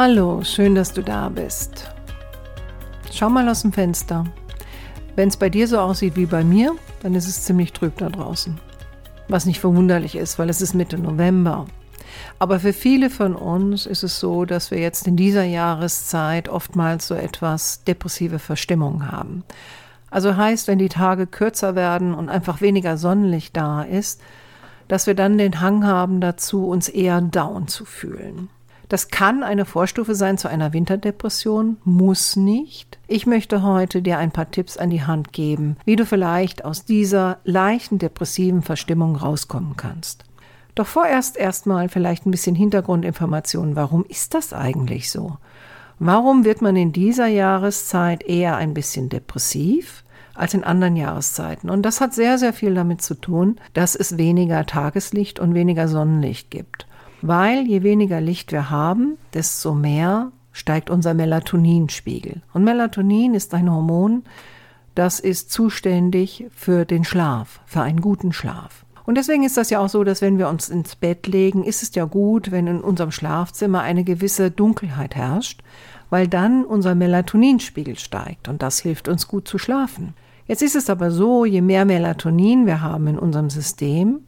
Hallo, schön, dass du da bist. Schau mal aus dem Fenster. Wenn es bei dir so aussieht wie bei mir, dann ist es ziemlich trüb da draußen. Was nicht verwunderlich ist, weil es ist Mitte November. Aber für viele von uns ist es so, dass wir jetzt in dieser Jahreszeit oftmals so etwas depressive Verstimmung haben. Also heißt, wenn die Tage kürzer werden und einfach weniger Sonnenlicht da ist, dass wir dann den Hang haben dazu, uns eher down zu fühlen. Das kann eine Vorstufe sein zu einer Winterdepression, muss nicht. Ich möchte heute dir ein paar Tipps an die Hand geben, wie du vielleicht aus dieser leichten depressiven Verstimmung rauskommen kannst. Doch vorerst erstmal vielleicht ein bisschen Hintergrundinformationen. Warum ist das eigentlich so? Warum wird man in dieser Jahreszeit eher ein bisschen depressiv? als in anderen Jahreszeiten. Und das hat sehr, sehr viel damit zu tun, dass es weniger Tageslicht und weniger Sonnenlicht gibt weil je weniger Licht wir haben, desto mehr steigt unser Melatoninspiegel. Und Melatonin ist ein Hormon, das ist zuständig für den Schlaf, für einen guten Schlaf. Und deswegen ist das ja auch so, dass wenn wir uns ins Bett legen, ist es ja gut, wenn in unserem Schlafzimmer eine gewisse Dunkelheit herrscht, weil dann unser Melatoninspiegel steigt und das hilft uns gut zu schlafen. Jetzt ist es aber so, je mehr Melatonin wir haben in unserem System,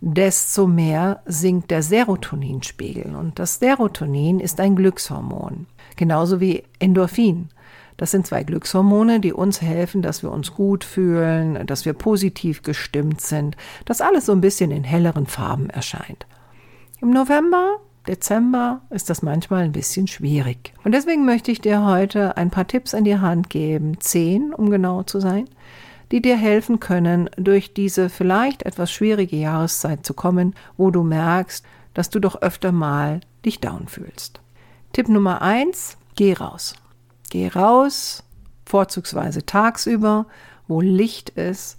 desto mehr sinkt der Serotoninspiegel. Und das Serotonin ist ein Glückshormon, genauso wie Endorphin. Das sind zwei Glückshormone, die uns helfen, dass wir uns gut fühlen, dass wir positiv gestimmt sind, dass alles so ein bisschen in helleren Farben erscheint. Im November, Dezember ist das manchmal ein bisschen schwierig. Und deswegen möchte ich dir heute ein paar Tipps an die Hand geben, zehn, um genau zu sein, die dir helfen können, durch diese vielleicht etwas schwierige Jahreszeit zu kommen, wo du merkst, dass du doch öfter mal dich down fühlst. Tipp Nummer eins: Geh raus. Geh raus, vorzugsweise tagsüber, wo Licht ist.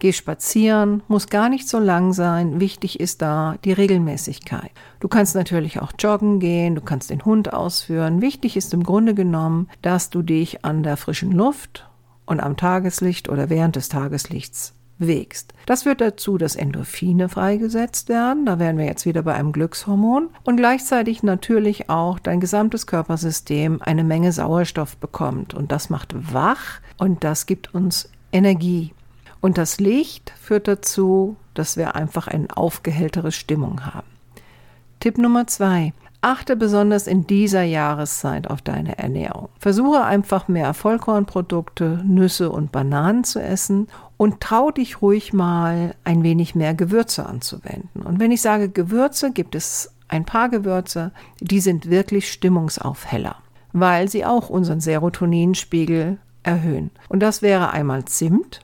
Geh spazieren, muss gar nicht so lang sein. Wichtig ist da die Regelmäßigkeit. Du kannst natürlich auch joggen gehen, du kannst den Hund ausführen. Wichtig ist im Grunde genommen, dass du dich an der frischen Luft und am Tageslicht oder während des Tageslichts bewegst. Das führt dazu, dass Endorphine freigesetzt werden. Da wären wir jetzt wieder bei einem Glückshormon. Und gleichzeitig natürlich auch dein gesamtes Körpersystem eine Menge Sauerstoff bekommt. Und das macht wach und das gibt uns Energie. Und das Licht führt dazu, dass wir einfach eine aufgehelltere Stimmung haben. Tipp Nummer zwei. Achte besonders in dieser Jahreszeit auf deine Ernährung. Versuche einfach mehr Vollkornprodukte, Nüsse und Bananen zu essen und trau dich ruhig mal ein wenig mehr Gewürze anzuwenden. Und wenn ich sage Gewürze, gibt es ein paar Gewürze, die sind wirklich Stimmungsaufheller, weil sie auch unseren Serotoninspiegel erhöhen. Und das wäre einmal Zimt,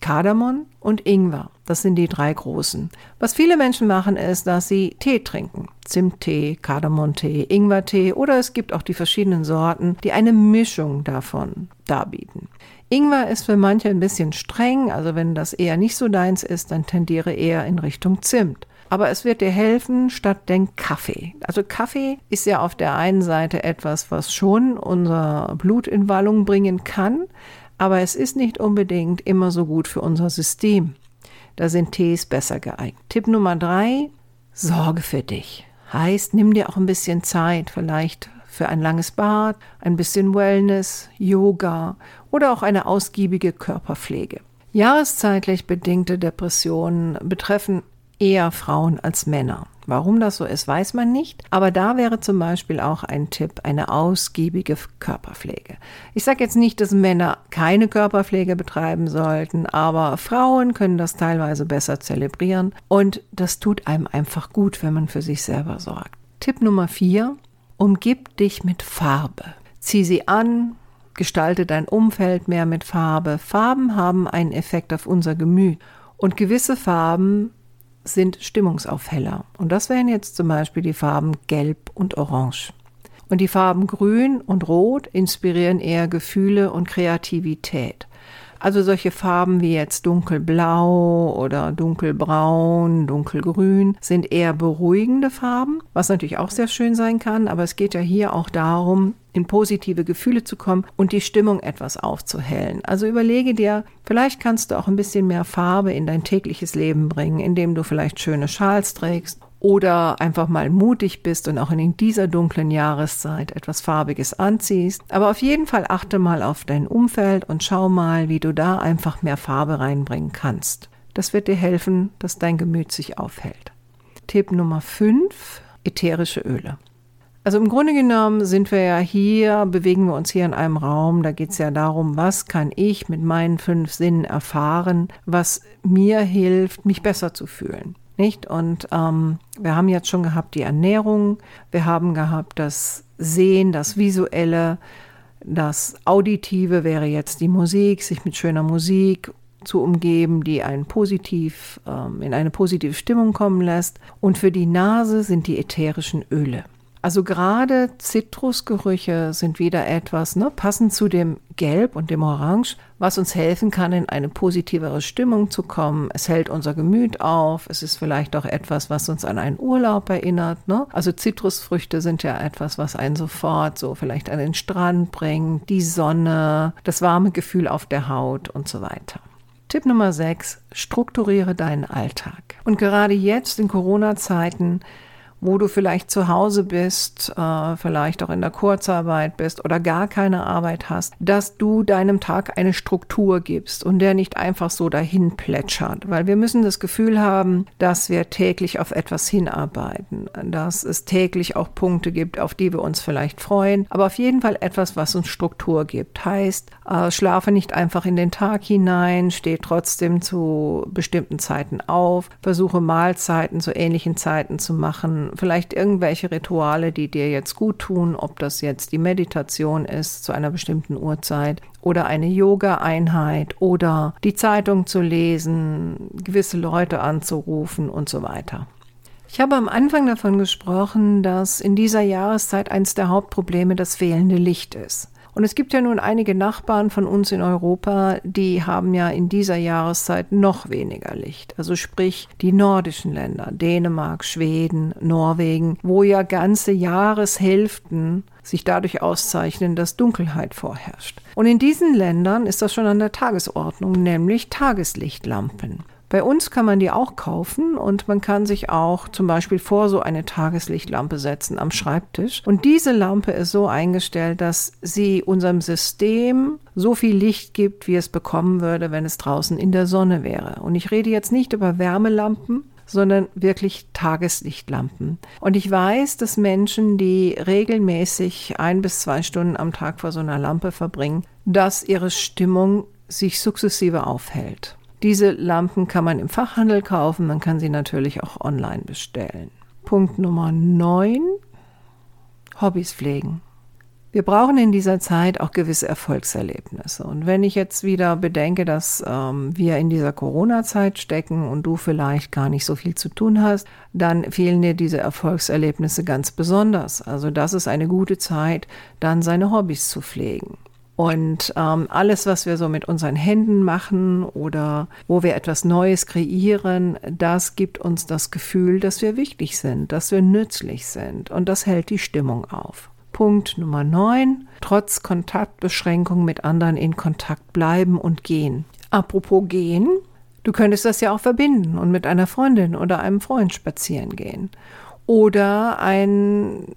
Kardamom und Ingwer. Das sind die drei großen. Was viele Menschen machen, ist, dass sie Tee trinken. Zimttee, Kardamontee, Ingwertee oder es gibt auch die verschiedenen Sorten, die eine Mischung davon darbieten. Ingwer ist für manche ein bisschen streng, also wenn das eher nicht so deins ist, dann tendiere eher in Richtung Zimt. Aber es wird dir helfen statt den Kaffee. Also Kaffee ist ja auf der einen Seite etwas, was schon unser Blut in Wallung bringen kann, aber es ist nicht unbedingt immer so gut für unser System. Da sind Tees besser geeignet. Tipp Nummer drei, sorge für dich. Heißt, nimm dir auch ein bisschen Zeit, vielleicht für ein langes Bad, ein bisschen Wellness, Yoga oder auch eine ausgiebige Körperpflege. Jahreszeitlich bedingte Depressionen betreffen eher Frauen als Männer. Warum das so ist, weiß man nicht. Aber da wäre zum Beispiel auch ein Tipp eine ausgiebige Körperpflege. Ich sage jetzt nicht, dass Männer keine Körperpflege betreiben sollten, aber Frauen können das teilweise besser zelebrieren und das tut einem einfach gut, wenn man für sich selber sorgt. Tipp Nummer vier: Umgib dich mit Farbe. Zieh sie an, gestalte dein Umfeld mehr mit Farbe. Farben haben einen Effekt auf unser Gemüt. Und gewisse Farben sind Stimmungsaufheller. Und das wären jetzt zum Beispiel die Farben Gelb und Orange. Und die Farben Grün und Rot inspirieren eher Gefühle und Kreativität. Also solche Farben wie jetzt dunkelblau oder dunkelbraun, dunkelgrün sind eher beruhigende Farben, was natürlich auch sehr schön sein kann, aber es geht ja hier auch darum, in positive Gefühle zu kommen und die Stimmung etwas aufzuhellen. Also überlege dir, vielleicht kannst du auch ein bisschen mehr Farbe in dein tägliches Leben bringen, indem du vielleicht schöne Schals trägst oder einfach mal mutig bist und auch in dieser dunklen Jahreszeit etwas Farbiges anziehst. Aber auf jeden Fall achte mal auf dein Umfeld und schau mal, wie du da einfach mehr Farbe reinbringen kannst. Das wird dir helfen, dass dein Gemüt sich aufhält. Tipp Nummer 5, ätherische Öle. Also im Grunde genommen sind wir ja hier, bewegen wir uns hier in einem Raum, da geht es ja darum, was kann ich mit meinen fünf Sinnen erfahren, was mir hilft, mich besser zu fühlen. Nicht? Und ähm, wir haben jetzt schon gehabt die Ernährung, wir haben gehabt das Sehen, das Visuelle, das Auditive wäre jetzt die Musik, sich mit schöner Musik zu umgeben, die einen positiv, ähm, in eine positive Stimmung kommen lässt. Und für die Nase sind die ätherischen Öle. Also gerade Zitrusgerüche sind wieder etwas, ne, passend zu dem Gelb und dem Orange, was uns helfen kann, in eine positivere Stimmung zu kommen. Es hält unser Gemüt auf. Es ist vielleicht auch etwas, was uns an einen Urlaub erinnert. Ne? Also Zitrusfrüchte sind ja etwas, was einen sofort so vielleicht an den Strand bringt, die Sonne, das warme Gefühl auf der Haut und so weiter. Tipp Nummer 6, strukturiere deinen Alltag. Und gerade jetzt in Corona-Zeiten wo du vielleicht zu Hause bist, äh, vielleicht auch in der Kurzarbeit bist oder gar keine Arbeit hast, dass du deinem Tag eine Struktur gibst und der nicht einfach so dahin plätschert. Weil wir müssen das Gefühl haben, dass wir täglich auf etwas hinarbeiten, dass es täglich auch Punkte gibt, auf die wir uns vielleicht freuen, aber auf jeden Fall etwas, was uns Struktur gibt. Heißt, äh, schlafe nicht einfach in den Tag hinein, steh trotzdem zu bestimmten Zeiten auf, versuche Mahlzeiten zu ähnlichen Zeiten zu machen, vielleicht irgendwelche Rituale, die dir jetzt gut tun, ob das jetzt die Meditation ist zu einer bestimmten Uhrzeit oder eine Yoga-Einheit oder die Zeitung zu lesen, gewisse Leute anzurufen und so weiter. Ich habe am Anfang davon gesprochen, dass in dieser Jahreszeit eines der Hauptprobleme das fehlende Licht ist. Und es gibt ja nun einige Nachbarn von uns in Europa, die haben ja in dieser Jahreszeit noch weniger Licht. Also sprich die nordischen Länder, Dänemark, Schweden, Norwegen, wo ja ganze Jahreshälften sich dadurch auszeichnen, dass Dunkelheit vorherrscht. Und in diesen Ländern ist das schon an der Tagesordnung, nämlich Tageslichtlampen. Bei uns kann man die auch kaufen und man kann sich auch zum Beispiel vor so eine Tageslichtlampe setzen am Schreibtisch. Und diese Lampe ist so eingestellt, dass sie unserem System so viel Licht gibt, wie es bekommen würde, wenn es draußen in der Sonne wäre. Und ich rede jetzt nicht über Wärmelampen, sondern wirklich Tageslichtlampen. Und ich weiß, dass Menschen, die regelmäßig ein bis zwei Stunden am Tag vor so einer Lampe verbringen, dass ihre Stimmung sich sukzessive aufhält. Diese Lampen kann man im Fachhandel kaufen, man kann sie natürlich auch online bestellen. Punkt Nummer 9. Hobbys pflegen. Wir brauchen in dieser Zeit auch gewisse Erfolgserlebnisse. Und wenn ich jetzt wieder bedenke, dass ähm, wir in dieser Corona-Zeit stecken und du vielleicht gar nicht so viel zu tun hast, dann fehlen dir diese Erfolgserlebnisse ganz besonders. Also das ist eine gute Zeit, dann seine Hobbys zu pflegen. Und ähm, alles, was wir so mit unseren Händen machen oder wo wir etwas Neues kreieren, das gibt uns das Gefühl, dass wir wichtig sind, dass wir nützlich sind. Und das hält die Stimmung auf. Punkt Nummer 9. Trotz Kontaktbeschränkung mit anderen in Kontakt bleiben und gehen. Apropos gehen, du könntest das ja auch verbinden und mit einer Freundin oder einem Freund spazieren gehen. Oder ein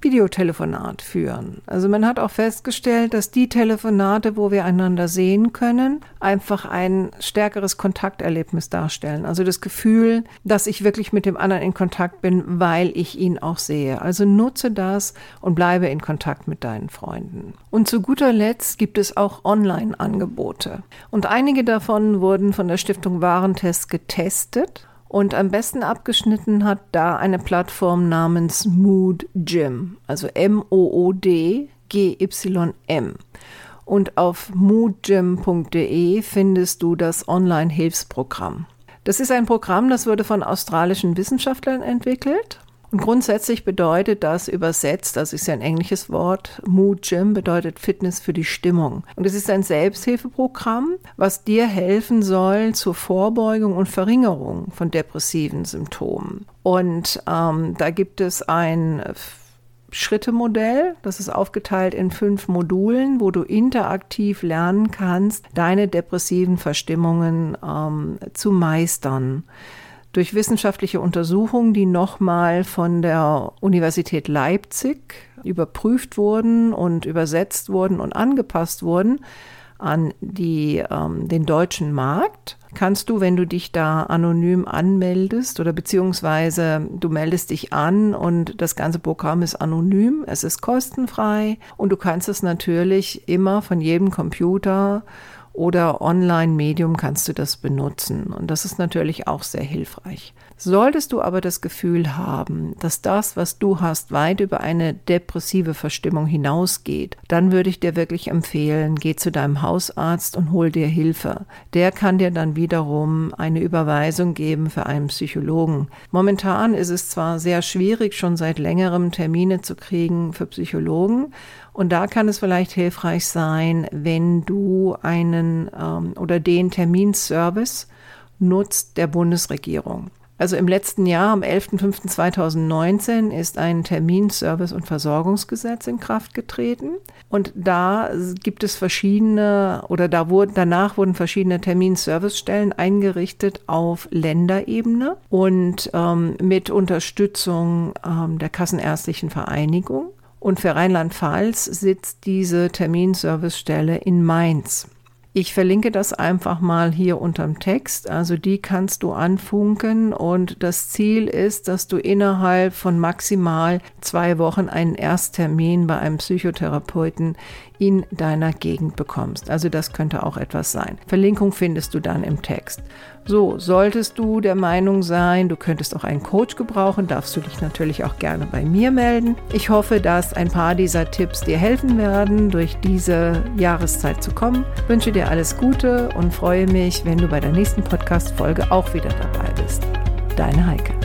Videotelefonat führen. Also man hat auch festgestellt, dass die Telefonate, wo wir einander sehen können, einfach ein stärkeres Kontakterlebnis darstellen. Also das Gefühl, dass ich wirklich mit dem anderen in Kontakt bin, weil ich ihn auch sehe. Also nutze das und bleibe in Kontakt mit deinen Freunden. Und zu guter Letzt gibt es auch Online-Angebote. Und einige davon wurden von der Stiftung Warentest getestet und am besten abgeschnitten hat da eine Plattform namens Mood Gym, also M-O-O-D-G-Y-M. Und auf moodgym.de findest du das Online-Hilfsprogramm. Das ist ein Programm, das wurde von australischen Wissenschaftlern entwickelt Und grundsätzlich bedeutet das übersetzt, das ist ja ein englisches Wort, Mood Gym bedeutet Fitness für die Stimmung. Und es ist ein Selbsthilfeprogramm, was dir helfen soll zur Vorbeugung und Verringerung von depressiven Symptomen. Und ähm, da gibt es ein Schrittemodell. Das ist aufgeteilt in fünf Modulen, wo du interaktiv lernen kannst, deine depressiven Verstimmungen ähm, zu meistern durch wissenschaftliche Untersuchungen, die nochmal von der Universität Leipzig überprüft wurden und übersetzt wurden und angepasst wurden an die, ähm, den deutschen Markt, kannst du, wenn du dich da anonym anmeldest oder beziehungsweise du meldest dich an und das ganze Programm ist anonym, es ist kostenfrei und du kannst es natürlich immer von jedem Computer oder Online-Medium kannst du das benutzen. Und das ist natürlich auch sehr hilfreich. Solltest du aber das Gefühl haben, dass das, was du hast, weit über eine depressive Verstimmung hinausgeht, dann würde ich dir wirklich empfehlen, geh zu deinem Hausarzt und hol dir Hilfe. Der kann dir dann wiederum eine Überweisung geben für einen Psychologen. Momentan ist es zwar sehr schwierig, schon seit längerem Termine zu kriegen für Psychologen, und da kann es vielleicht hilfreich sein, wenn du einen ähm, oder den Terminservice nutzt der Bundesregierung. Also im letzten Jahr, am 11.05.2019, ist ein Terminservice- und Versorgungsgesetz in Kraft getreten. Und da gibt es verschiedene, oder da wurden, danach wurden verschiedene Terminservicestellen eingerichtet auf Länderebene und ähm, mit Unterstützung ähm, der Kassenärztlichen Vereinigung. Und für Rheinland-Pfalz sitzt diese Terminservicestelle in Mainz. Ich verlinke das einfach mal hier unterm Text. Also die kannst du anfunken und das Ziel ist, dass du innerhalb von maximal zwei Wochen einen Ersttermin bei einem Psychotherapeuten in deiner Gegend bekommst. Also das könnte auch etwas sein. Verlinkung findest du dann im Text. So, solltest du der Meinung sein, du könntest auch einen Coach gebrauchen, darfst du dich natürlich auch gerne bei mir melden. Ich hoffe, dass ein paar dieser Tipps dir helfen werden, durch diese Jahreszeit zu kommen. Ich wünsche dir alles Gute und freue mich, wenn du bei der nächsten Podcast-Folge auch wieder dabei bist. Deine Heike.